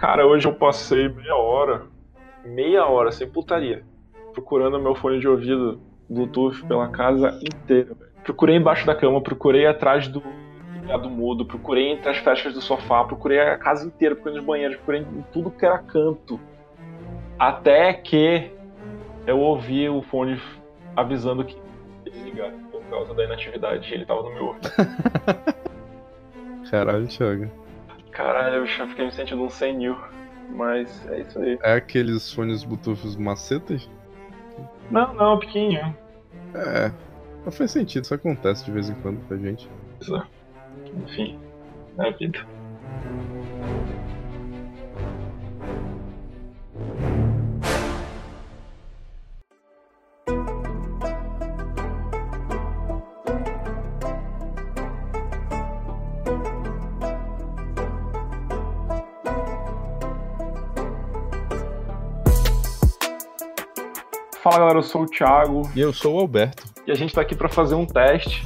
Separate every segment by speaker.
Speaker 1: Cara, hoje eu passei meia hora, meia hora, sem putaria, procurando meu fone de ouvido Bluetooth pela casa inteira. Procurei embaixo da cama, procurei atrás do do mudo, procurei entre as festas do sofá, procurei a casa inteira, procurei nos banheiros, procurei em tudo que era canto. Até que eu ouvi o fone avisando que desligar por causa da inatividade. Ele tava no meu ouvido.
Speaker 2: Caralho, Thiago.
Speaker 1: Caralho, eu já fiquei me sentindo um senil. Mas é isso aí.
Speaker 2: É aqueles fones Bluetooth macetas?
Speaker 1: Não, não, pequenininho.
Speaker 2: É. Não faz sentido, isso acontece de vez em quando pra gente.
Speaker 1: Enfim, é a vida. Fala galera, eu sou o Thiago.
Speaker 2: E eu sou o Alberto.
Speaker 1: E a gente tá aqui para fazer um teste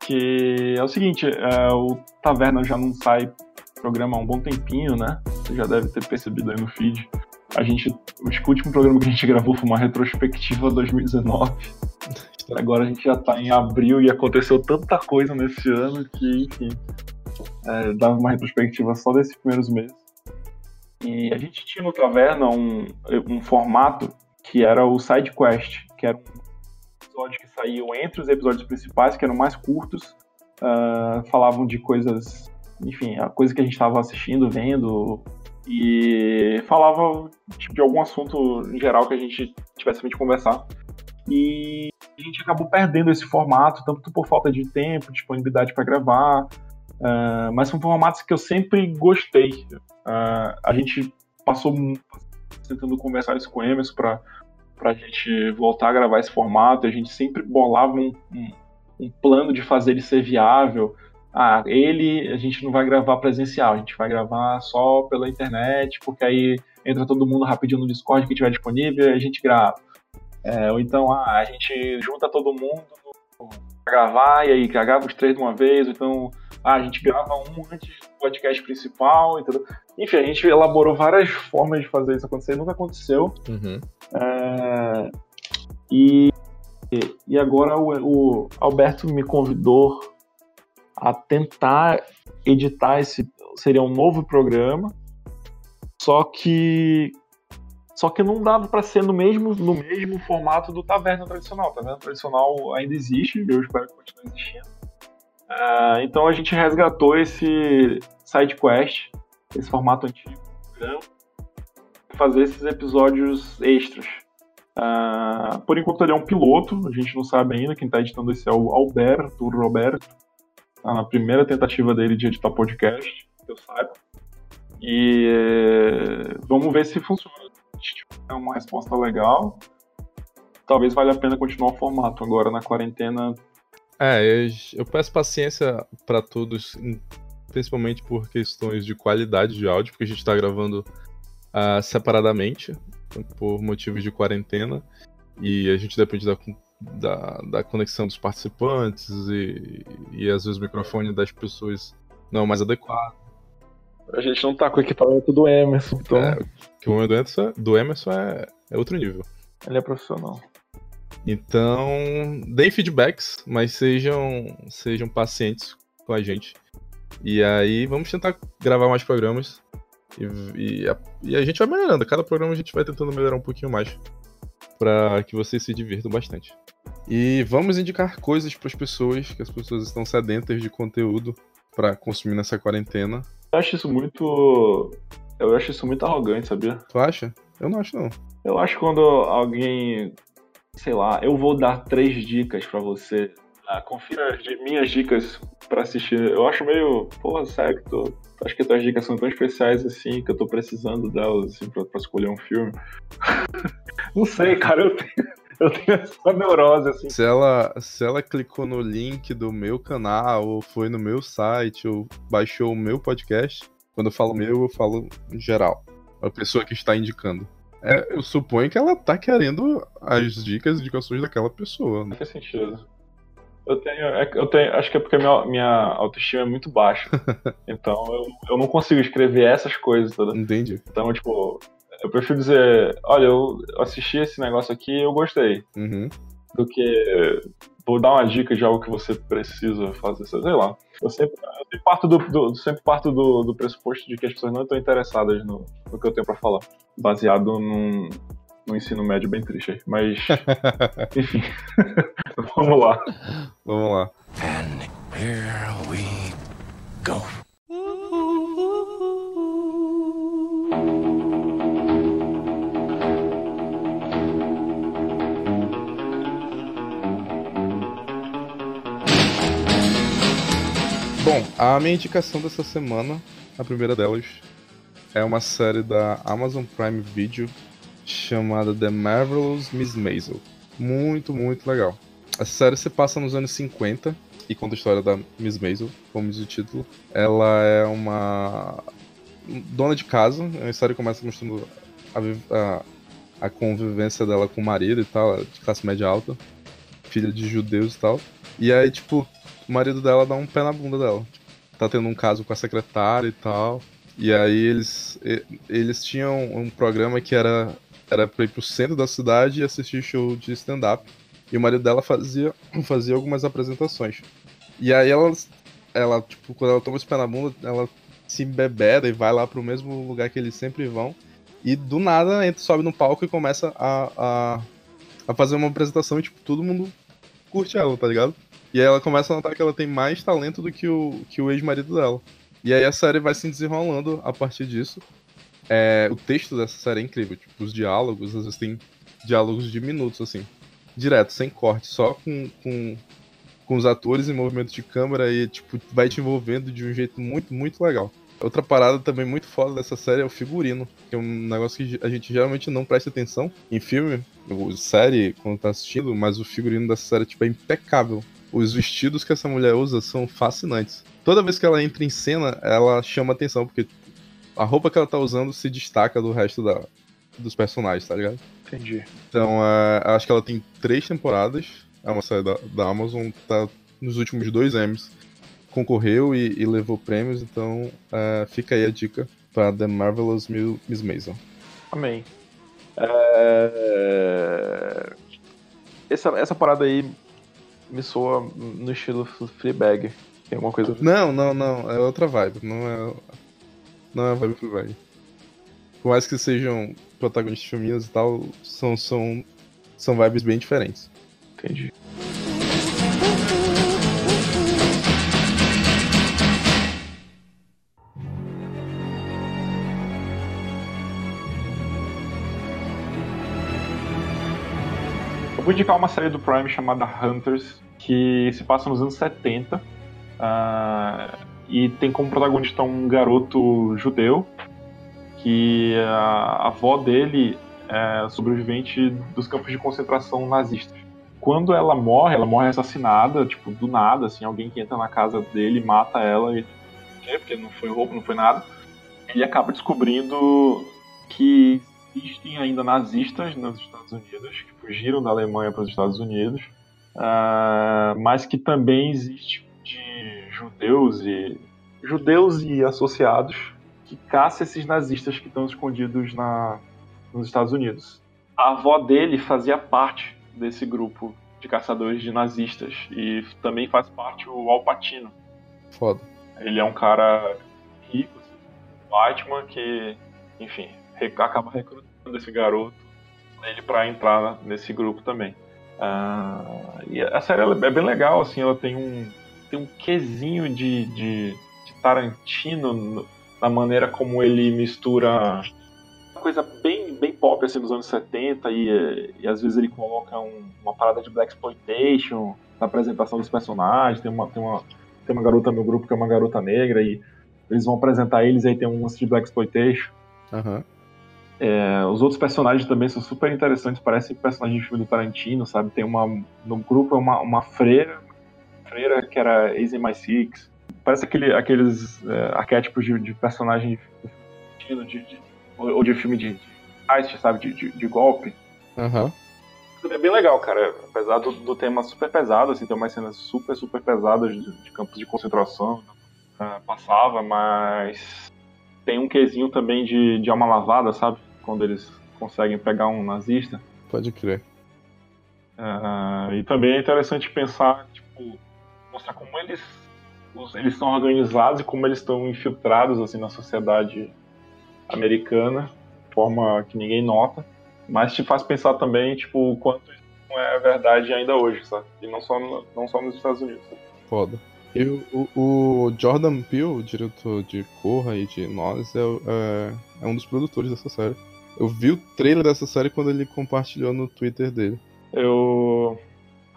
Speaker 1: que é o seguinte, é, o Taverna já não sai programa há um bom tempinho, né? Você já deve ter percebido aí no feed. A gente, o último programa que a gente gravou foi uma retrospectiva 2019. Agora a gente já tá em abril e aconteceu tanta coisa nesse ano que, enfim, é, dava uma retrospectiva só desses primeiros meses. E a gente tinha no Taverna um, um formato que era o Side Quest, que era um episódio que saíam entre os episódios principais, que eram mais curtos, uh, falavam de coisas, enfim, a coisa que a gente estava assistindo, vendo, e falava tipo, de algum assunto em geral que a gente tivesse a de conversar. E a gente acabou perdendo esse formato, tanto por falta de tempo, disponibilidade para gravar, uh, mas são formatos que eu sempre gostei. Uh, a gente passou tentando conversar isso com o Emerson para a gente voltar a gravar esse formato. A gente sempre bolava um, um, um, plano de fazer ele ser viável. Ah, ele a gente não vai gravar presencial, a gente vai gravar só pela internet, porque aí entra todo mundo rapidinho no Discord que tiver disponível e a gente grava. É, ou então, ah, a gente junta todo mundo para gravar e aí grava os três de uma vez, ou então ah, a gente grava um antes do podcast principal, entendeu? Enfim, a gente elaborou várias formas de fazer isso acontecer, nunca aconteceu.
Speaker 2: Uhum.
Speaker 1: É, e, e agora o, o Alberto me convidou a tentar editar esse seria um novo programa, só que só que não dava para ser no mesmo no mesmo formato do Taverna tradicional. Taverna tradicional ainda existe, eu espero que continue existindo. Uh, então a gente resgatou esse side quest, esse formato antigo do programa, fazer esses episódios extras. Uh, por enquanto ele é um piloto, a gente não sabe ainda, quem está editando esse é o Alberto Roberto, tá na primeira tentativa dele de editar podcast, que eu saiba. E vamos ver se funciona. Tiver uma resposta legal, talvez valha a pena continuar o formato. Agora na quarentena
Speaker 2: é, eu, eu peço paciência para todos, principalmente por questões de qualidade de áudio, porque a gente está gravando uh, separadamente, por motivos de quarentena, e a gente depende da, da, da conexão dos participantes, e, e às vezes o microfone das pessoas não é o mais adequado.
Speaker 1: A gente não tá com o equipamento do Emerson, então. É,
Speaker 2: o equipamento do Emerson, do Emerson é, é outro nível.
Speaker 1: Ele é profissional.
Speaker 2: Então, deem feedbacks, mas sejam, sejam pacientes com a gente. E aí, vamos tentar gravar mais programas. E, e, a, e a gente vai melhorando. Cada programa a gente vai tentando melhorar um pouquinho mais. para que vocês se divirtam bastante. E vamos indicar coisas para as pessoas, que as pessoas estão sedentas de conteúdo para consumir nessa quarentena.
Speaker 1: Eu acho isso muito. Eu acho isso muito arrogante, sabia?
Speaker 2: Tu acha? Eu não acho, não.
Speaker 1: Eu acho quando alguém sei lá, eu vou dar três dicas para você. Ah, confira as minhas dicas para assistir. Eu acho meio, porra, sério, tô, acho que as tuas dicas são tão especiais assim que eu tô precisando delas assim, pra, pra escolher um filme. Não sei, cara, eu tenho, eu tenho essa neurose assim.
Speaker 2: Se ela, se ela clicou no link do meu canal, ou foi no meu site, ou baixou o meu podcast, quando eu falo meu, eu falo geral. A pessoa que está indicando. É, eu suponho que ela tá querendo as dicas, indicações daquela pessoa.
Speaker 1: Né? Faz sentido. Eu tenho, é eu tenho, acho que é porque minha, minha autoestima é muito baixa. então eu, eu não consigo escrever essas coisas todas.
Speaker 2: Entendi.
Speaker 1: Então, tipo, eu prefiro dizer, olha, eu assisti esse negócio aqui e eu gostei.
Speaker 2: Uhum.
Speaker 1: Do que vou dar uma dica de algo que você precisa fazer, sei lá. Eu sempre, eu parto, do, do sempre parto do, do, pressuposto de que as pessoas não estão interessadas no, no que eu tenho para falar. Baseado num, no ensino médio bem triste aí. Mas, enfim, vamos lá.
Speaker 2: Vamos lá.
Speaker 3: And here we go.
Speaker 2: Bom, a minha indicação dessa semana, a primeira delas, é uma série da Amazon Prime Video chamada The Marvelous Miss Maisel. Muito, muito legal. A série se passa nos anos 50 e conta a história da Miss Maisel, como diz o título. Ela é uma dona de casa, a história começa mostrando a, a, a convivência dela com o marido e tal, de classe média alta, filha de judeus e tal. E aí, tipo, o marido dela dá um pé na bunda dela. Tá tendo um caso com a secretária e tal. E aí eles, eles tinham um programa que era era pra ir pro centro da cidade e assistir show de stand-up. E o marido dela fazia, fazia algumas apresentações. E aí ela, ela, tipo, quando ela toma esse pé na bunda, ela se embebeda e vai lá pro mesmo lugar que eles sempre vão. E do nada entra, sobe no palco e começa a, a, a fazer uma apresentação e, tipo, todo mundo curte ela, tá ligado? E aí ela começa a notar que ela tem mais talento do que o, que o ex-marido dela. E aí a série vai se desenrolando a partir disso. É, o texto dessa série é incrível, tipo, os diálogos, às vezes tem diálogos de minutos, assim. Direto, sem corte, só com, com, com os atores em movimento de câmera e, tipo, vai te envolvendo de um jeito muito, muito legal. Outra parada também muito foda dessa série é o figurino, que é um negócio que a gente geralmente não presta atenção em filme, ou série, quando tá assistindo, mas o figurino dessa série tipo, é impecável. Os vestidos que essa mulher usa são fascinantes. Toda vez que ela entra em cena, ela chama atenção, porque a roupa que ela tá usando se destaca do resto da, dos personagens, tá ligado?
Speaker 1: Entendi.
Speaker 2: Então, é, acho que ela tem três temporadas. É uma série da, da Amazon, tá nos últimos dois Emmys. Concorreu e, e levou prêmios, então é, fica aí a dica para The Marvelous Miss Maisel.
Speaker 1: Amém. É... Essa, essa parada aí me soa no estilo Fleabag. Tem alguma coisa.
Speaker 2: Não, não, não. É outra vibe. Não é não é vibe Fleabag. Por mais que sejam protagonistas femininas e tal, são, são, são vibes bem diferentes.
Speaker 1: Entendi. Vou indicar uma série do Prime chamada Hunters, que se passa nos anos 70. Uh, e tem como protagonista um garoto judeu que a avó dele é sobrevivente dos campos de concentração nazistas. Quando ela morre, ela morre assassinada, tipo, do nada, assim, alguém que entra na casa dele mata ela e porque não foi roubo, não foi nada. Ele acaba descobrindo que existem ainda nazistas nos Estados Unidos, que fugiram da Alemanha para os Estados Unidos, uh, mas que também existe de judeus e judeus e associados que caça esses nazistas que estão escondidos na, nos Estados Unidos. A avó dele fazia parte desse grupo de caçadores de nazistas e também faz parte o Alpatino.
Speaker 2: Foda.
Speaker 1: Ele é um cara rico, assim, Batman, que, enfim, acaba recrutando esse garoto ele para entrar nesse grupo também. Uh, e a série é bem legal, assim, ela tem um tem um quesinho de, de, de Tarantino na maneira como ele mistura uma coisa bem, bem pop assim dos anos 70 e, e às vezes ele coloca um, uma parada de black exploitation na apresentação dos personagens. Tem uma, tem uma, tem uma garota no grupo que é uma garota negra e eles vão apresentar eles aí tem um lance de black exploitation.
Speaker 2: Uhum.
Speaker 1: É, os outros personagens também são super interessantes, parecem personagens de filme do Tarantino, sabe? Tem uma no grupo é uma, uma freira freira, que era Easy My Six. Parece aquele, aqueles é, arquétipos de, de personagem de, de, de, ou de filme de, heist, sabe? De, de, de golpe.
Speaker 2: Uhum.
Speaker 1: É bem legal, cara. Apesar do, do tema super pesado, assim, tem umas cenas super, super pesadas de, de campos de concentração. Uh, passava, mas tem um quesinho também de, de alma lavada, sabe? Quando eles conseguem pegar um nazista.
Speaker 2: Pode crer.
Speaker 1: Uh, e também é interessante pensar, tipo, mostrar como eles eles estão organizados e como eles estão infiltrados assim na sociedade americana, de forma que ninguém nota, mas te faz pensar também, tipo, o quanto isso não é verdade ainda hoje, sabe? E não só, não só nos Estados Unidos.
Speaker 2: Foda. Eu, o, o, Jordan Peele, o diretor de Corra e de Nós, é, é, é, um dos produtores dessa série. Eu vi o trailer dessa série quando ele compartilhou no Twitter dele.
Speaker 1: Eu.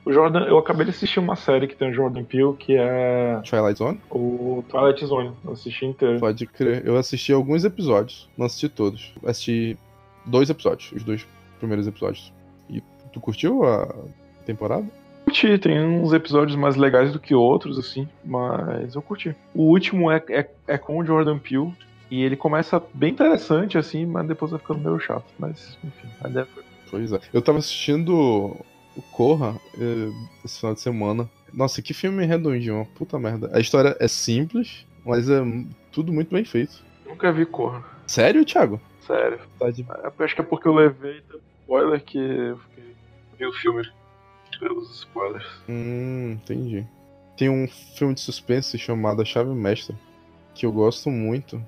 Speaker 1: O Jordan, eu acabei de assistir uma série que tem o Jordan Peele, que é.
Speaker 2: Twilight Zone?
Speaker 1: O Twilight Zone. Eu assisti inteiro.
Speaker 2: Pode crer. Eu assisti alguns episódios, não assisti todos. Assisti dois episódios, os dois primeiros episódios. E tu curtiu a temporada?
Speaker 1: Curti, tem uns episódios mais legais do que outros, assim, mas eu curti. O último é, é, é com o Jordan Peele, e ele começa bem interessante, assim, mas depois vai ficando meio chato. Mas, enfim, a ideia foi.
Speaker 2: Pois é. Eu tava assistindo o Corra eh, esse final de semana. Nossa, que filme redondinho, uma puta merda. A história é simples, mas é tudo muito bem feito.
Speaker 1: Nunca vi Corra.
Speaker 2: Sério, Thiago?
Speaker 1: Sério. Tá de... É, acho que é porque eu levei spoiler que eu fiquei... vi o filme pelos spoilers.
Speaker 2: Hum, entendi. Tem um filme de suspense chamado A Chave Mestra, que eu gosto muito.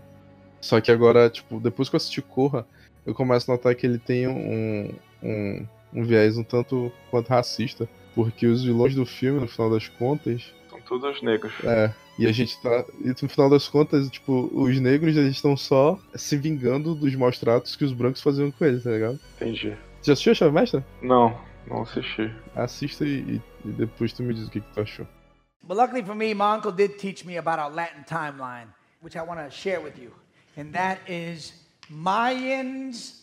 Speaker 2: Só que agora, tipo, depois que eu assisti Corra, eu começo a notar que ele tem um, um, um viés um tanto quanto racista. Porque os vilões do filme, no final das contas.
Speaker 1: São todos negros.
Speaker 2: É. E a gente tá. E no final das contas, tipo, os negros eles estão só se vingando dos maus tratos que os brancos faziam com eles, tá ligado?
Speaker 1: Entendi.
Speaker 2: Já assistiu a Chave Mestra?
Speaker 1: Não, não assisti.
Speaker 2: Assista e, e depois tu me diz o que, que tu achou.
Speaker 4: But luckily for me, my uncle did teach me about our Latin timeline, which I want to share with you. And that is Mayans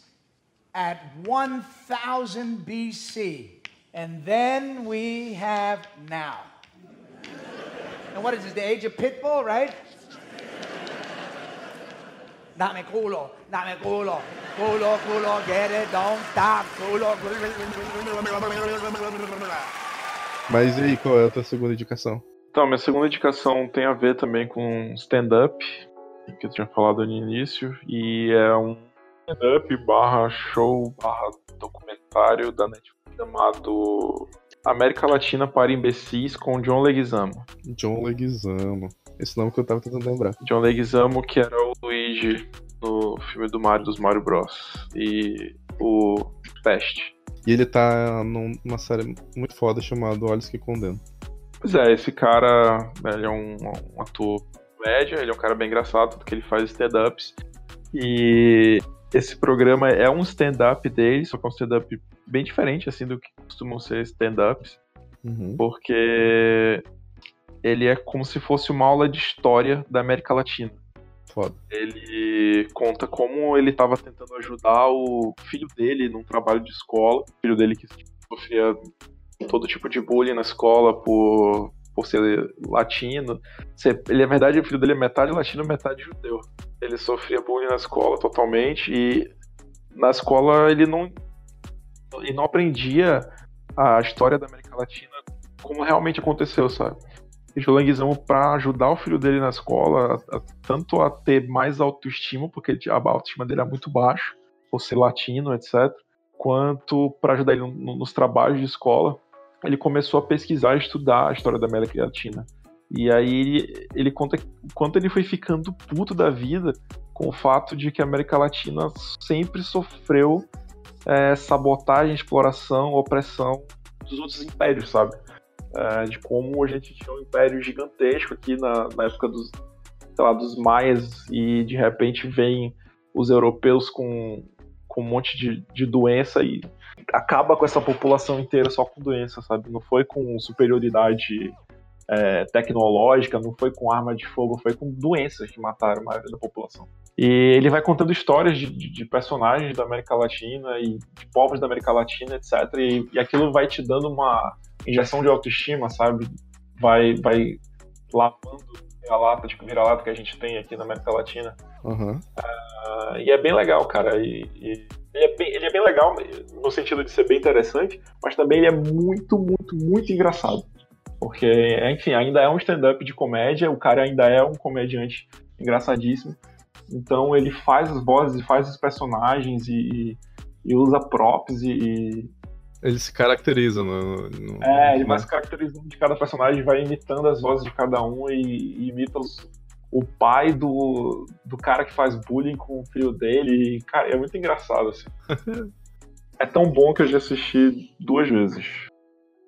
Speaker 4: at 1000 BC. And then we have now. and what is it, the age of Pitbull, right? Dame culo, dame culo, culo, culo, get it, don't stop, culo.
Speaker 2: Mas e aí, qual é a tua segunda indicação?
Speaker 1: Então, minha segunda indicação tem a ver também com stand-up, que eu tinha falado no início, e é um stand-up barra show barra documentário da Netflix chamado América Latina para Imbecis com John Leguizamo.
Speaker 2: John Leguizamo. Esse nome que eu tava tentando lembrar.
Speaker 1: John Leguizamo, que era o Luigi no filme do Mario, dos Mario Bros. E o Peste.
Speaker 2: E ele tá numa série muito foda chamada Olhos que Condenam.
Speaker 1: Pois é, esse cara, ele é um, um ator média, ele é um cara bem engraçado, porque ele faz stand-ups. E esse programa é um stand-up dele, só que é um stand-up bem diferente, assim, do que costumam ser stand-ups.
Speaker 2: Uhum.
Speaker 1: Porque ele é como se fosse uma aula de história da América Latina.
Speaker 2: Foda.
Speaker 1: Ele conta como ele estava tentando ajudar o filho dele num trabalho de escola. O filho dele que sofria todo tipo de bullying na escola por, por ser latino. Ele, na verdade, o filho dele é metade latino, metade judeu. Ele sofria bullying na escola totalmente e na escola ele não, ele não aprendia a história da América Latina como realmente aconteceu, sabe? E o Languizamo para ajudar o filho dele na escola, a, a, tanto a ter mais autoestima, porque a autoestima dele é muito baixa, por ser latino, etc., quanto para ajudar ele no, nos trabalhos de escola, ele começou a pesquisar e estudar a história da América Latina. E aí ele, ele conta quanto ele foi ficando puto da vida com o fato de que a América Latina sempre sofreu é, sabotagem, exploração, opressão dos outros impérios, sabe? É, de como a gente tinha um império gigantesco aqui na, na época dos, sei lá, dos maias e de repente vem os europeus com, com um monte de, de doença e acaba com essa população inteira só com doença, sabe? Não foi com superioridade é, tecnológica, não foi com arma de fogo, foi com doenças que mataram a maioria da população. E ele vai contando histórias de, de, personagens da América Latina e de povos da América Latina, etc. E, e, aquilo vai te dando uma injeção de autoestima, sabe? Vai, vai lavando vira-lata, de vira-lata que a gente tem aqui na América Latina.
Speaker 2: Aham.
Speaker 1: Ah, e é bem legal, cara. E, e ele, é bem, ele é bem legal no sentido de ser bem interessante, mas também ele é muito, muito, muito engraçado. Porque, enfim, ainda é um stand-up de comédia, o cara ainda é um comediante engraçadíssimo. Então ele faz as vozes, faz os personagens e, e, e usa props e, e,
Speaker 2: Ele se caracteriza no. no
Speaker 1: É, ele
Speaker 2: né?
Speaker 1: vai se caracterizando de cada personagem, vai imitando as vozes de cada um e, e imita os- o pai do, do cara que faz bullying com o filho dele. E, cara, é muito engraçado, assim. é tão bom que eu já assisti duas vezes.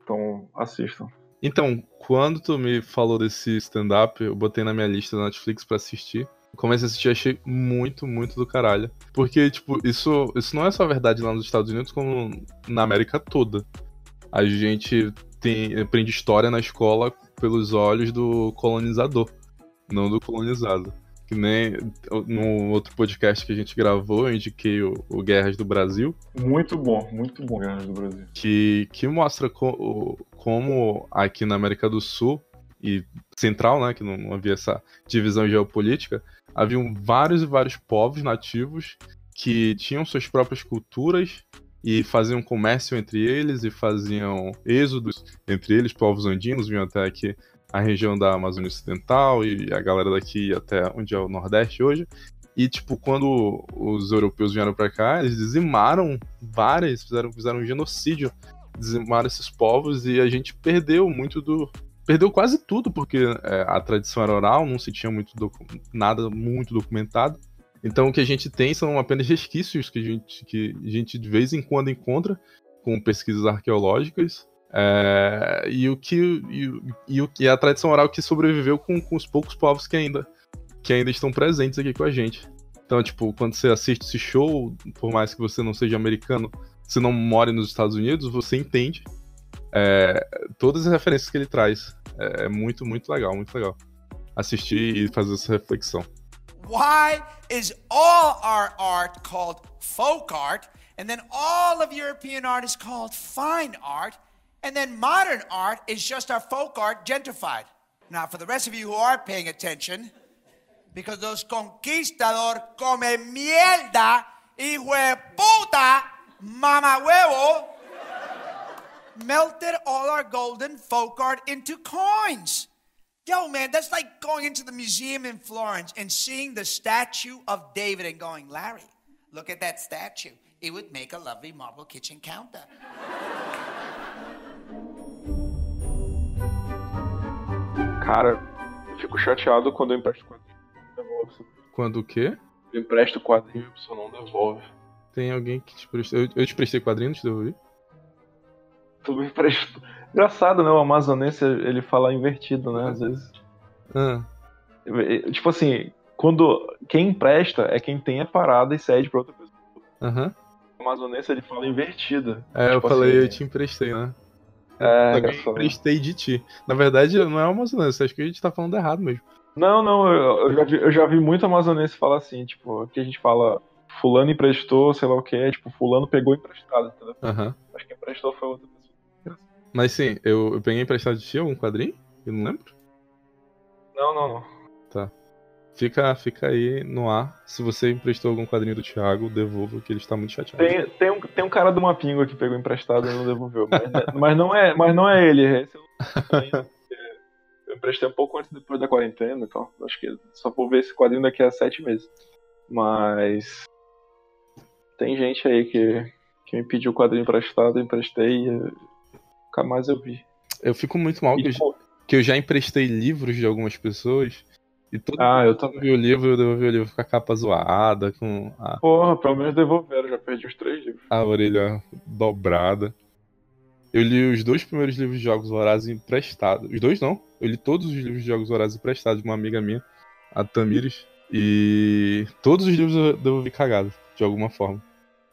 Speaker 1: Então, assistam.
Speaker 2: Então, quando tu me falou desse stand-up, eu botei na minha lista da Netflix pra assistir. Comecei a assistir achei muito, muito do caralho. Porque, tipo, isso, isso não é só verdade lá nos Estados Unidos, como na América toda. A gente tem, aprende história na escola pelos olhos do colonizador, não do colonizado. Que nem no outro podcast que a gente gravou, eu indiquei o, o Guerras do Brasil,
Speaker 1: Muito bom, muito bom Guerras do Brasil.
Speaker 2: que, que mostra co- como aqui na América do Sul e Central, né, que não, havia essa divisão geopolítica, haviam vários e vários povos nativos que tinham suas próprias culturas e faziam comércio entre eles e faziam êxodos entre eles, povos andinos vinham até aqui a região da Amazônia Ocidental e a galera daqui até onde é o Nordeste hoje. E, tipo, quando os europeus vieram pra cá, eles dizimaram várias, fizeram, fizeram um genocídio, dizimaram esses povos e a gente perdeu muito do. Perdeu quase tudo, porque é, a tradição era oral, não se tinha muito nada muito documentado. Então o que a gente tem são apenas resquícios que a gente, que a gente de vez em quando encontra com pesquisas arqueológicas. é, e o que e, o- e, a tradição oral que sobreviveu com, com os poucos povos que ainda que ainda estão presentes aqui com a gente. Então, tipo, quando você assiste esse show, por mais que você não seja americano, você não more nos Estados Unidos, você entende é, todas as referências que ele traz. É, é muito, muito legal, muito legal. Assistir e fazer essa reflexão.
Speaker 5: Why is all our art called folk art, and then all of European art is called fine art, and then modern art is just our folk art gentrified? Now, for the rest of you who are paying attention, because those conquistador come mierda, hijo de puta, mama huevo, melted all our golden folk art into coins. Yo, man, that's like going into the museum in Florence and seeing the statue of David and going, Larry, look at that statue. It would make a lovely marble kitchen counter.
Speaker 1: Cara, eu fico chateado quando eu empresto quadrinho. Devolve.
Speaker 2: Quando o quê?
Speaker 1: Eu empresto quadrinho e a pessoa não devolve.
Speaker 2: Tem alguém que te prestou. Eu, eu te prestei quadrinhos, te devolvi?
Speaker 1: Tu me emprestou. Engraçado, né? O amazonense ele fala invertido, né? Às vezes.
Speaker 2: Ah,
Speaker 1: Tipo assim, quando quem empresta é quem tem a parada e cede pra outra pessoa.
Speaker 2: aham.
Speaker 1: O amazonense ele fala invertida.
Speaker 2: É, eu
Speaker 1: Tipo
Speaker 2: falei,
Speaker 1: assim,
Speaker 2: eu te emprestei, né?
Speaker 1: É,
Speaker 2: eu emprestei de ti. Na verdade, não é amazonense, acho que a gente tá falando errado mesmo.
Speaker 1: Não, não, eu, eu já vi, eu já vi muito amazonense falar assim, tipo, que a gente fala fulano emprestou, sei lá o que, tipo, fulano pegou emprestado, entendeu?
Speaker 2: Aham.
Speaker 1: Acho que emprestou foi pessoa.
Speaker 2: Mas sim, eu, eu peguei emprestado de ti algum quadrinho? Eu não lembro.
Speaker 1: Não, não, não.
Speaker 2: Fica, fica aí no ar. Se você emprestou algum quadrinho do Thiago, devolva, que ele está muito chateado.
Speaker 1: Tem, tem, um, tem um cara do Mapingo que pegou emprestado e não devolveu. Mas, mas não, é, mas não é ele. Esse eu, eu emprestei um pouco antes depois da quarentena e tal. Acho que só vou ver esse quadrinho daqui a sete meses. Mas. Tem gente aí que, que me pediu o quadrinho emprestado, eu emprestei e nunca mais eu vi.
Speaker 2: Eu fico muito mal
Speaker 1: E,
Speaker 2: que eu, que eu já emprestei livros de algumas pessoas e todo
Speaker 1: ah, eu também.
Speaker 2: vi o livro, eu devolvi o livro com a capa zoada, com a,
Speaker 1: Porra, pelo menos devolveram, já perdi os três livros.
Speaker 2: a orelha dobrada. Eu li os dois primeiros livros de Jogos Vorazes emprestados. Os dois não. Eu li todos os livros de Jogos Vorazes emprestados de uma amiga minha, a Tamires. E todos os livros eu devolvi cagado, de alguma forma.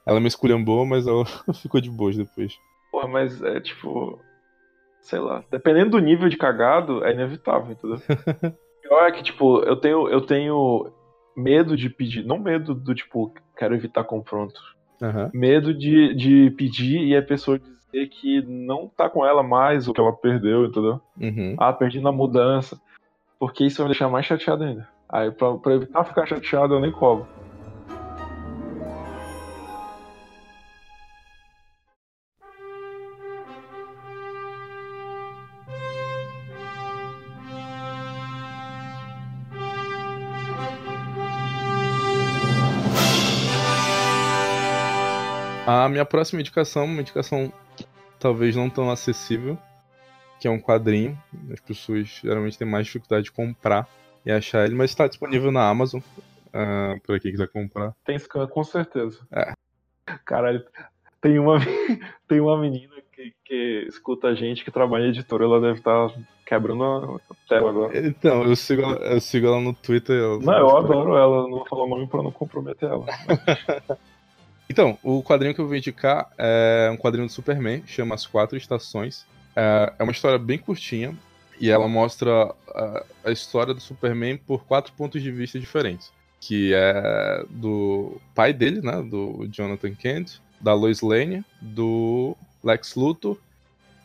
Speaker 2: Ela me esculhambou, mas ela ficou de boas depois.
Speaker 1: Porra, mas é tipo. Sei lá. Dependendo do nível de cagado, é inevitável, entendeu? Pior é que, tipo, eu tenho, eu tenho medo de pedir. Não medo do tipo, quero evitar confronto.
Speaker 2: Aham.
Speaker 1: Medo de, de pedir e a pessoa dizer que não tá com ela mais, ou que ela perdeu, entendeu?
Speaker 2: Uhum.
Speaker 1: Ah, perdi na mudança. porque isso vai me deixar mais chateado ainda. Aí, pra, pra evitar ficar chateado, eu nem colo.
Speaker 2: Minha próxima indicação, uma indicação talvez não tão acessível, que é um quadrinho. As pessoas geralmente têm mais dificuldade de comprar e achar ele, mas está disponível na Amazon. Uh, para quem quiser comprar.
Speaker 1: Tem scan, com certeza.
Speaker 2: É.
Speaker 1: Caralho, tem uma, tem uma menina que, que escuta a gente, que trabalha em editora, ela deve estar tá quebrando a tela agora.
Speaker 2: Então, eu sigo, eu sigo ela no Twitter.
Speaker 1: Não, eu adoro ela, não vou falar o nome pra não comprometer ela.
Speaker 2: então, o quadrinho que eu vou indicar é um quadrinho do Superman, chama As Quatro Estações. É, é uma história bem curtinha e ela mostra a, a história do Superman por quatro pontos de vista diferentes. Que é do pai dele, né? Do Jonathan Kent, da Lois Lane, do Lex Luthor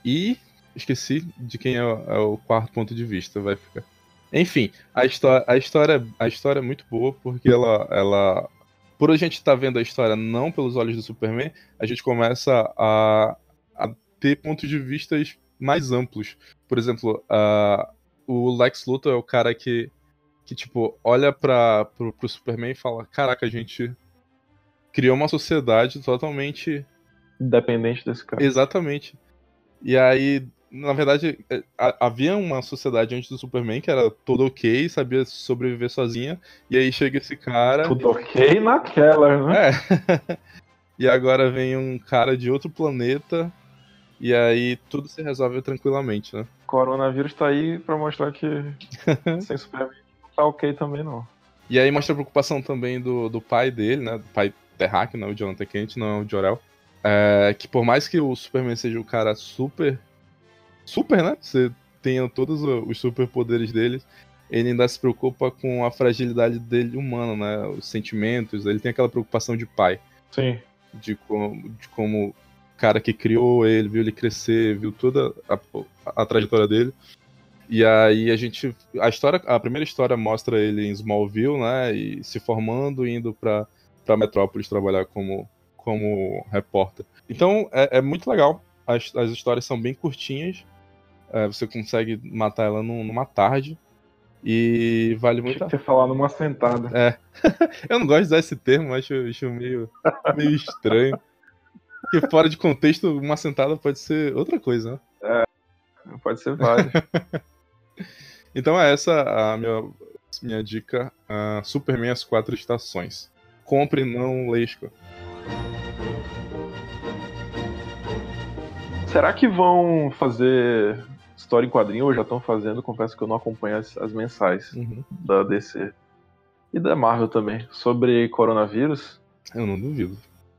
Speaker 2: e esqueci de quem é o, é o, quarto ponto de vista, vai ficar. Enfim, a história, a história, a história é muito boa porque ela, ela, por a gente estar tá vendo a história não pelos olhos do Superman, a gente começa a, a ter pontos de vistas mais amplos. Por exemplo, uh, o Lex Luthor é o cara que, que tipo, olha para pro, pro Superman e fala: Caraca, a gente criou uma sociedade totalmente.
Speaker 1: Independente desse cara.
Speaker 2: Exatamente. E aí, na verdade, é, havia uma sociedade antes do Superman que era todo ok, sabia sobreviver sozinha, e aí chega esse cara.
Speaker 1: Tudo ok naquela, né?
Speaker 2: É. e agora vem um cara de outro planeta e aí tudo se resolve tranquilamente, né?
Speaker 1: O coronavírus tá aí pra mostrar que sem Superman não tá ok também, não.
Speaker 2: E aí mostra a preocupação também do, do pai dele, né? Do pai Terraque, não é o Jonathan Kent, não é o Jor-El. É, que por mais que o Superman seja o cara super. Super, né? Você tenha todos os superpoderes dele, ele ainda se preocupa com a fragilidade dele humana, né? Os sentimentos, ele tem aquela preocupação de pai.
Speaker 1: Sim.
Speaker 2: De como, de como cara que criou ele, viu ele crescer, viu toda a, a, trajetória dele. E aí a gente. A história. A primeira história mostra ele em Smallville, né? E se formando, indo pra, pra Metrópolis trabalhar como, como repórter. Então é, é muito legal. As, as histórias são bem curtinhas. É, você consegue matar ela num, numa tarde. E vale muito
Speaker 1: a pena. Você falar numa sentada.
Speaker 2: É. Eu não gosto de usar esse termo, acho, acho meio, meio estranho. Porque fora de contexto, uma sentada pode ser outra coisa, né?
Speaker 1: É, pode ser várias.
Speaker 2: então é essa a minha, minha dica. Uh, Superman As Quatro Estações. Compre, não lesca.
Speaker 1: Será que vão fazer história em quadrinho ou já estão fazendo? Confesso que eu não acompanho as, as mensais uhum. da DC e da Marvel também sobre coronavírus.
Speaker 2: Eu não duvido.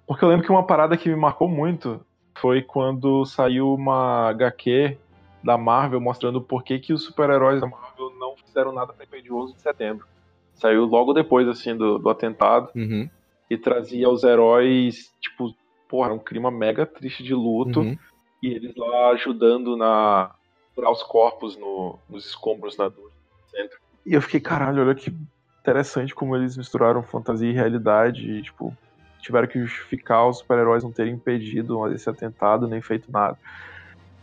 Speaker 1: Porque eu lembro que uma parada que me marcou muito foi quando saiu uma HQ da Marvel mostrando por que, que os super-heróis da Marvel não fizeram nada para impedir o 11 de setembro. Saiu logo depois, assim, do, do atentado.
Speaker 2: Uhum.
Speaker 1: E trazia os heróis, tipo, porra, um clima mega triste de luto. Uhum. E eles lá ajudando na curar os corpos no, nos escombros na do centro. E eu fiquei, caralho, olha que interessante como eles misturaram fantasia e realidade. E, tipo, tiveram que justificar os super-heróis não terem impedido esse atentado nem feito nada.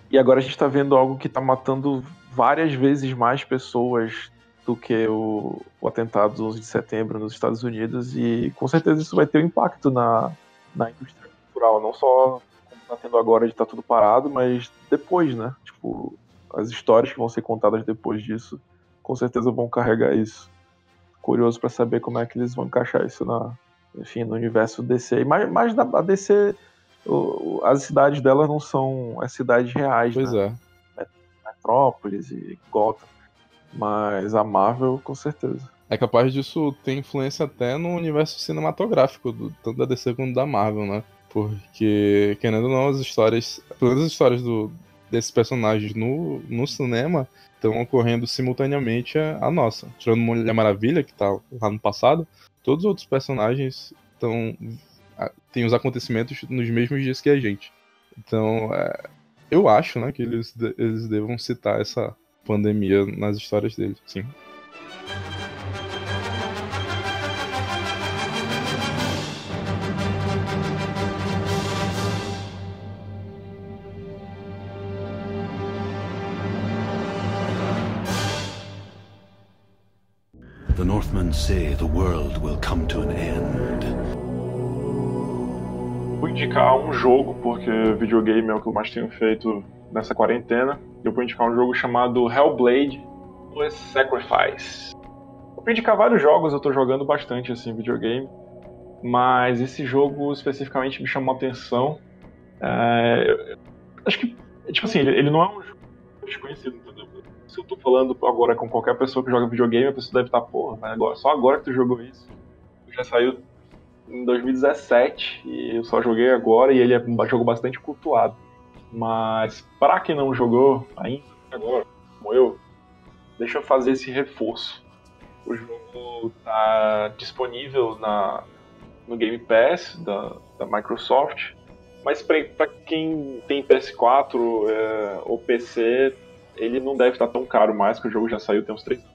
Speaker 1: E agora a gente tá vendo algo que tá matando várias vezes mais pessoas do que o, o atentado do 11 de setembro nos Estados Unidos e com certeza isso vai ter um impacto na, na indústria cultural, não só como tá tendo agora de estar tá tudo parado, mas depois, né? Tipo, as histórias que vão ser contadas depois disso, com certeza vão carregar isso. Curioso para saber como é que eles vão encaixar isso na, enfim, no universo DC. Mas, mas a DC, o, as cidades dela não são as cidades reais,
Speaker 2: pois
Speaker 1: né? é. Metrópolis e Gotham. Mas a Marvel, com certeza.
Speaker 2: É capaz disso ter influência até no universo cinematográfico, do, tanto da DC quanto da Marvel, né? Porque, querendo ou não, as histórias. Pelo menos as histórias do, desses personagens no, no cinema estão ocorrendo simultaneamente a, a nossa. Tirando Mulher Maravilha, que tá lá no passado, todos os outros personagens estão têm os acontecimentos nos mesmos dias que a gente. Então, é, eu acho, né, que eles, eles devam citar essa, pandemia nas histórias dele, sim.
Speaker 3: Say the world will come to an end.
Speaker 1: Vou indicar um jogo, porque videogame é o que eu mais tenho feito nessa quarentena. Eu vou indicar um jogo chamado Hellblade Sacrifice. Eu vou indicar vários jogos, eu tô jogando bastante assim videogame, mas esse jogo especificamente me chamou a atenção. É, acho que, tipo assim, ele, ele não é um jogo desconhecido, entendeu? Se eu tô falando agora com qualquer pessoa que joga videogame, a pessoa deve estar, porra, mas agora, só agora que tu jogou isso. Já saiu em 2017 e eu só joguei agora e ele é um jogo bastante cultuado. Mas para quem não jogou ainda, agora, como eu, deixa eu fazer esse reforço. O jogo está disponível na, no Game Pass da, da Microsoft, mas para quem tem PS4 é, ou PC, ele não deve estar tão caro mais, que o jogo já saiu tem uns 3 anos.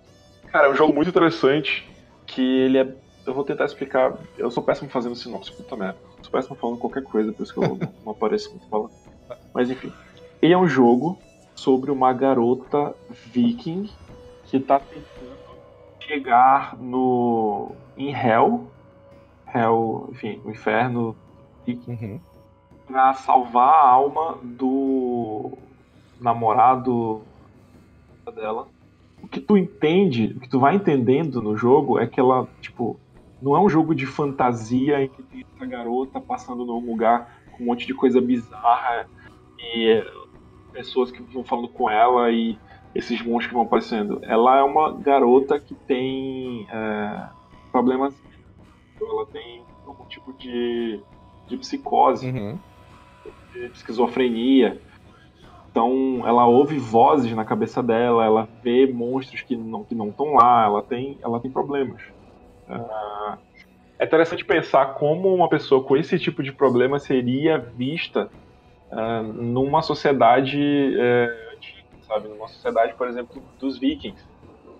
Speaker 1: Cara, é um jogo muito interessante, que ele é eu vou tentar explicar. Eu sou péssimo fazendo sinopse, puta merda. Eu sou péssimo falando qualquer coisa, por isso que eu não, não apareço muito falando. Mas enfim. Ele é um jogo sobre uma garota viking que tá tentando chegar no. em Hell. Hell, enfim, o inferno viking.
Speaker 2: Uhum.
Speaker 1: Pra salvar a alma do namorado dela. O que tu entende, o que tu vai entendendo no jogo é que ela, tipo, não é um jogo de fantasia em que tem essa garota passando num lugar com um monte de coisa bizarra e pessoas que vão falando com ela e esses monstros que vão aparecendo. Ela é uma garota que tem é, problemas. Ela tem algum tipo de, de psicose,
Speaker 2: Uhum.
Speaker 1: de esquizofrenia. Então ela ouve vozes na cabeça dela, ela vê monstros que não que não estão lá, ela tem ela tem problemas. Ah, é interessante pensar como uma pessoa com esse tipo de problema seria vista ah, numa sociedade eh, antiga, sabe, numa sociedade, por exemplo, dos vikings.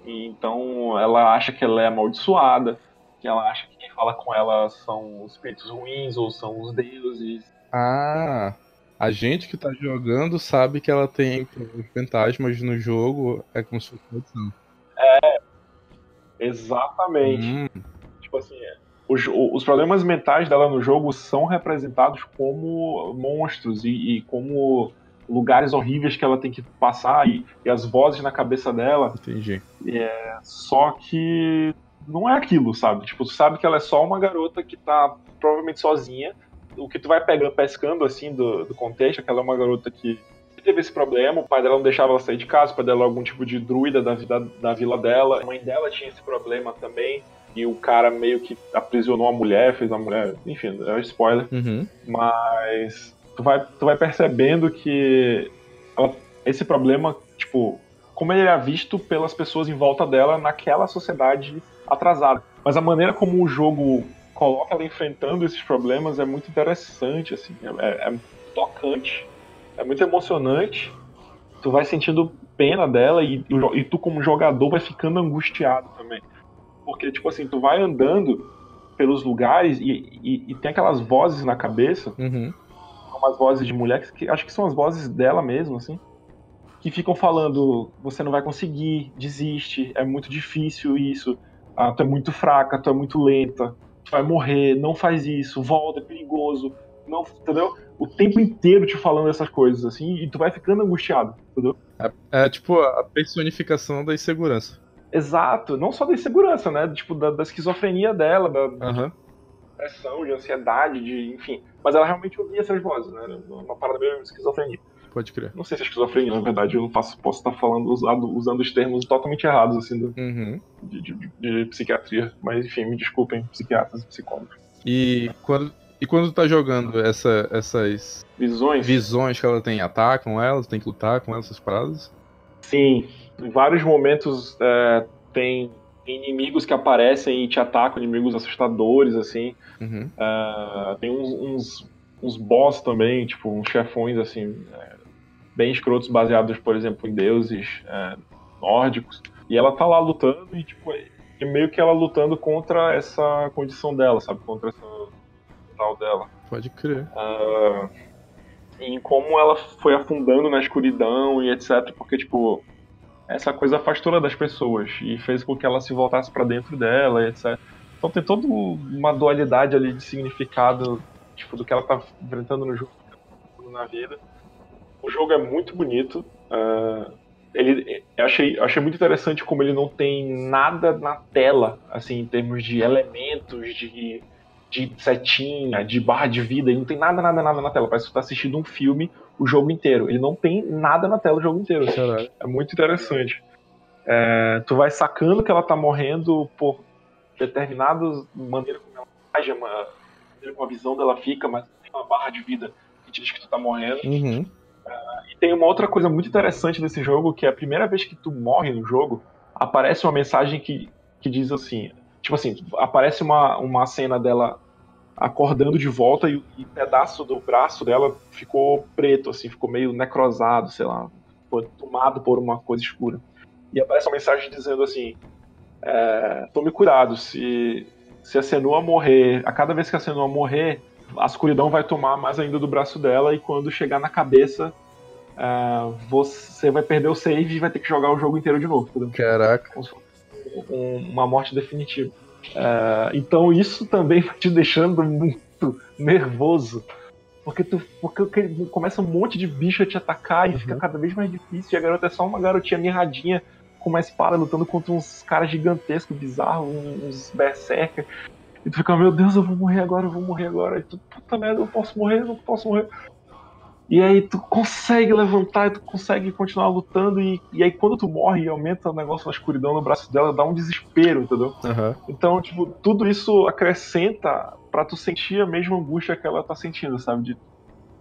Speaker 1: E então ela acha que ela é amaldiçoada, que ela acha que quem fala com ela são os espíritos ruins ou são os deuses.
Speaker 2: Ah, a gente que tá jogando sabe que ela tem fantasmas no jogo, é como se fosse uma edição.
Speaker 1: Exatamente.
Speaker 2: Hum,
Speaker 1: Tipo assim, é, os, os problemas mentais dela no jogo são representados como monstros e, e como lugares horríveis que ela tem que passar e, e as vozes na cabeça dela.
Speaker 2: entendi.
Speaker 1: Só que não é aquilo, sabe? Tipo, sabe que ela é só uma garota que tá provavelmente sozinha. O que tu vai pegando, pescando assim do, do contexto é que ela é uma garota que teve esse problema, o pai dela não deixava ela sair de casa, o pai dela era algum tipo de druida da, vida, da vila dela, a mãe dela tinha esse problema também, e o cara meio que aprisionou a mulher, fez a mulher, enfim, é um spoiler,
Speaker 2: Uhum.
Speaker 1: mas tu vai, tu vai percebendo que ela- esse problema, tipo, como ele era visto pelas pessoas em volta dela naquela sociedade atrasada. Mas a maneira como o jogo coloca ela enfrentando esses problemas é muito interessante, assim, é, é tocante, é muito emocionante. Tu vai sentindo pena dela e, e tu como jogador vai ficando angustiado também. Porque, tipo assim, tu vai andando pelos lugares e, e- e tem aquelas vozes na cabeça
Speaker 2: Uhum.
Speaker 1: umas vozes de mulher que acho que são as vozes dela mesmo, assim, que ficam falando: você não vai conseguir, desiste, é muito difícil isso, ah, tu é muito fraca, tu é muito lenta, vai morrer, não faz isso, volta, é perigoso, não, entendeu? O tempo inteiro te falando essas coisas, assim, e tu vai ficando angustiado, entendeu?
Speaker 2: É, é tipo a personificação da insegurança.
Speaker 1: Exato, não só da insegurança, né? Tipo, da, da esquizofrenia dela, da,
Speaker 2: Aham.
Speaker 1: depressão, de ansiedade, de, enfim. Mas ela realmente ouvia essas vozes, né? Uma parada meio esquizofrenia.
Speaker 2: Pode crer.
Speaker 1: Não sei se é esquizofrenia, na verdade, eu faço, posso estar falando, usado, usando os termos totalmente errados, assim, do-
Speaker 2: Uhum.
Speaker 1: de, de- de psiquiatria. Mas, enfim, me desculpem, psiquiatras e psicólogos.
Speaker 2: E quando, e quando tu tá jogando essa, essas
Speaker 1: Visões?
Speaker 2: visões que ela tem, atacam ela, tem que lutar com ela, essas paradas?
Speaker 1: Sim. Em vários momentos é, tem inimigos que aparecem e te atacam, inimigos assustadores, assim.
Speaker 2: Uhum.
Speaker 1: É, tem uns, uns, uns boss também, tipo, uns chefões, assim, é, bem escrotos, baseados, por exemplo, em deuses. É, nórdicos. E ela tá lá lutando e, tipo, é meio que ela lutando contra essa condição dela, sabe? Contra essa tal dela.
Speaker 2: Pode crer.
Speaker 1: Uh, em como ela foi afundando na escuridão e etc. Porque, tipo, essa coisa afastou das pessoas e fez com que ela se voltasse para dentro dela e etc. Então tem toda uma dualidade ali de significado, tipo, do que ela tá enfrentando no jogo, na vida. O jogo é muito bonito. Uh, ele, eu achei, achei muito interessante como ele não tem nada na tela, assim, em termos de elementos, de, de setinha, de barra de vida. Ele não tem nada, nada, nada na tela. Parece que você tá assistindo um filme o jogo inteiro. Ele não tem nada na tela o jogo inteiro. Assim. É muito interessante. É, tu vai sacando que ela tá morrendo por determinadas maneira como ela age, uma, como a visão dela fica, mas tem uma barra de vida que te diz que tu tá morrendo.
Speaker 2: Uhum.
Speaker 1: E tem uma outra coisa muito interessante desse jogo, que é a primeira vez que tu morre no jogo, aparece uma mensagem que, que diz assim, tipo assim, aparece uma, uma cena dela acordando de volta e, e pedaço do braço dela ficou preto, assim, ficou meio necrosado, sei lá, foi tomado por uma coisa escura. E aparece uma mensagem dizendo assim, é, tome cuidado, se, se a Senua morrer, a cada vez que a Senua morrer, a escuridão vai tomar mais ainda do braço dela e quando chegar na cabeça, uh, você vai perder o save e vai ter que jogar o jogo inteiro de novo. Entendeu?
Speaker 2: Caraca.
Speaker 1: Um, uma morte definitiva. Uh, então isso também vai te deixando muito nervoso. Porque, tu, porque começa um monte de bicho a te atacar e uhum. fica cada vez mais difícil. E a garota é só uma garotinha mirradinha com uma espada lutando contra uns caras gigantescos, bizarros, uns berserker. E tu fica, meu Deus, eu vou morrer agora, eu vou morrer agora. E tu, puta merda, eu posso morrer, eu não posso morrer. E aí tu consegue levantar e tu consegue continuar lutando. E, e aí quando tu morre e aumenta o negócio da escuridão no braço dela, dá um desespero, entendeu?
Speaker 2: Uhum.
Speaker 1: Então, tipo, tudo isso acrescenta para tu sentir a mesma angústia que ela tá sentindo, sabe? De,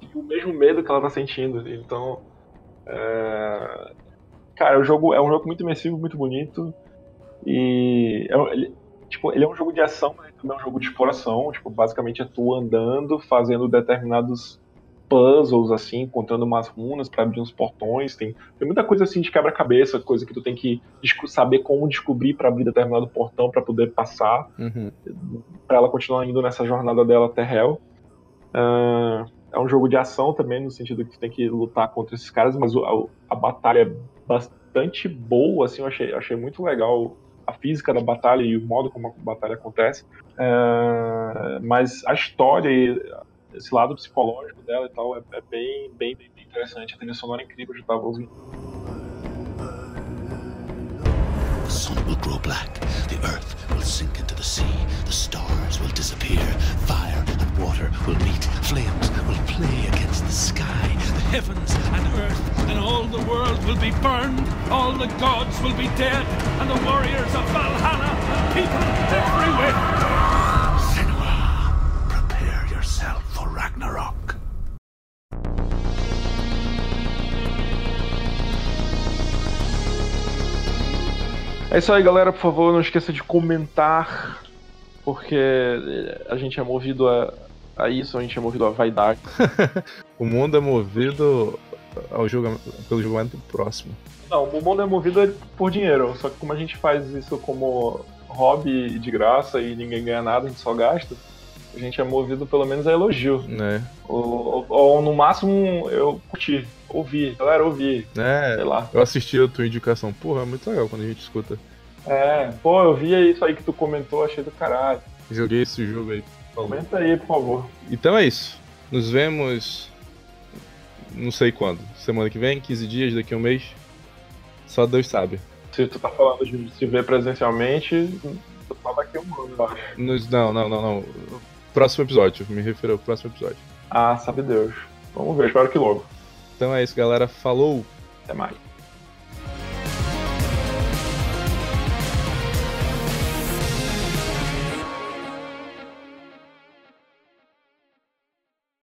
Speaker 1: de, o mesmo medo que ela tá sentindo. Então. É... Cara, o jogo é um jogo muito imersivo, muito bonito. E. É, ele, tipo, ele é um jogo de ação, mas também é um jogo de exploração. Tipo, basicamente é tu andando, fazendo determinados puzzles, assim, encontrando umas runas para abrir uns portões. Tem, tem muita coisa assim de quebra-cabeça, coisa que tu tem que saber como descobrir para abrir determinado portão para poder passar,
Speaker 2: uhum.
Speaker 1: para ela continuar indo nessa jornada dela até Hell. Uh, é um jogo de ação também, no sentido que tu tem que lutar contra esses caras, mas a, a batalha é bastante boa, assim, eu achei, achei muito legal a física da batalha e o modo como a batalha acontece. Uh, mas a história e esse lado psicológico dela e tal é, é bem, bem, bem, interessante. A trilha sonora é incrível, já tava ouvindo. Grow black, the earth will sink into the sea, the stars will disappear, fire and water will meet, flames will play against the sky, the heavens and earth and all the world will be burned, all the gods will be dead, and the warriors of Valhalla and people everywhere É isso aí, galera. Por favor, não esqueça de comentar, porque a gente é movido a, a isso, a gente é movido a vaidade.
Speaker 2: o mundo é movido ao julgamento, pelo julgamento próximo.
Speaker 1: Não, o mundo é movido por dinheiro, só que como a gente faz isso como hobby de graça e ninguém ganha nada, a gente só gasta a gente é movido pelo menos a elogio.
Speaker 2: né
Speaker 1: Ou, ou, ou, no máximo eu curti, ouvi, galera, ouvi.
Speaker 2: É, sei lá. Eu assisti a tua indicação. Porra, é muito legal quando a gente escuta.
Speaker 1: É, pô, eu vi isso aí que tu comentou, achei do caralho.
Speaker 2: Joguei esse jogo aí.
Speaker 1: Comenta aí, por favor.
Speaker 2: Então é isso. Nos vemos. Não sei quando. Semana que vem, 15 dias, daqui a um mês. Só Deus sabe.
Speaker 1: Se tu tá falando de se ver presencialmente, só daqui a um ano, eu acho.
Speaker 2: Nos, não, não, não, não próximo episódio. Me refiro ao próximo episódio.
Speaker 1: Ah, sabe Deus. Vamos ver, espero que logo.
Speaker 2: Então é isso, galera. Falou!
Speaker 1: Até mais.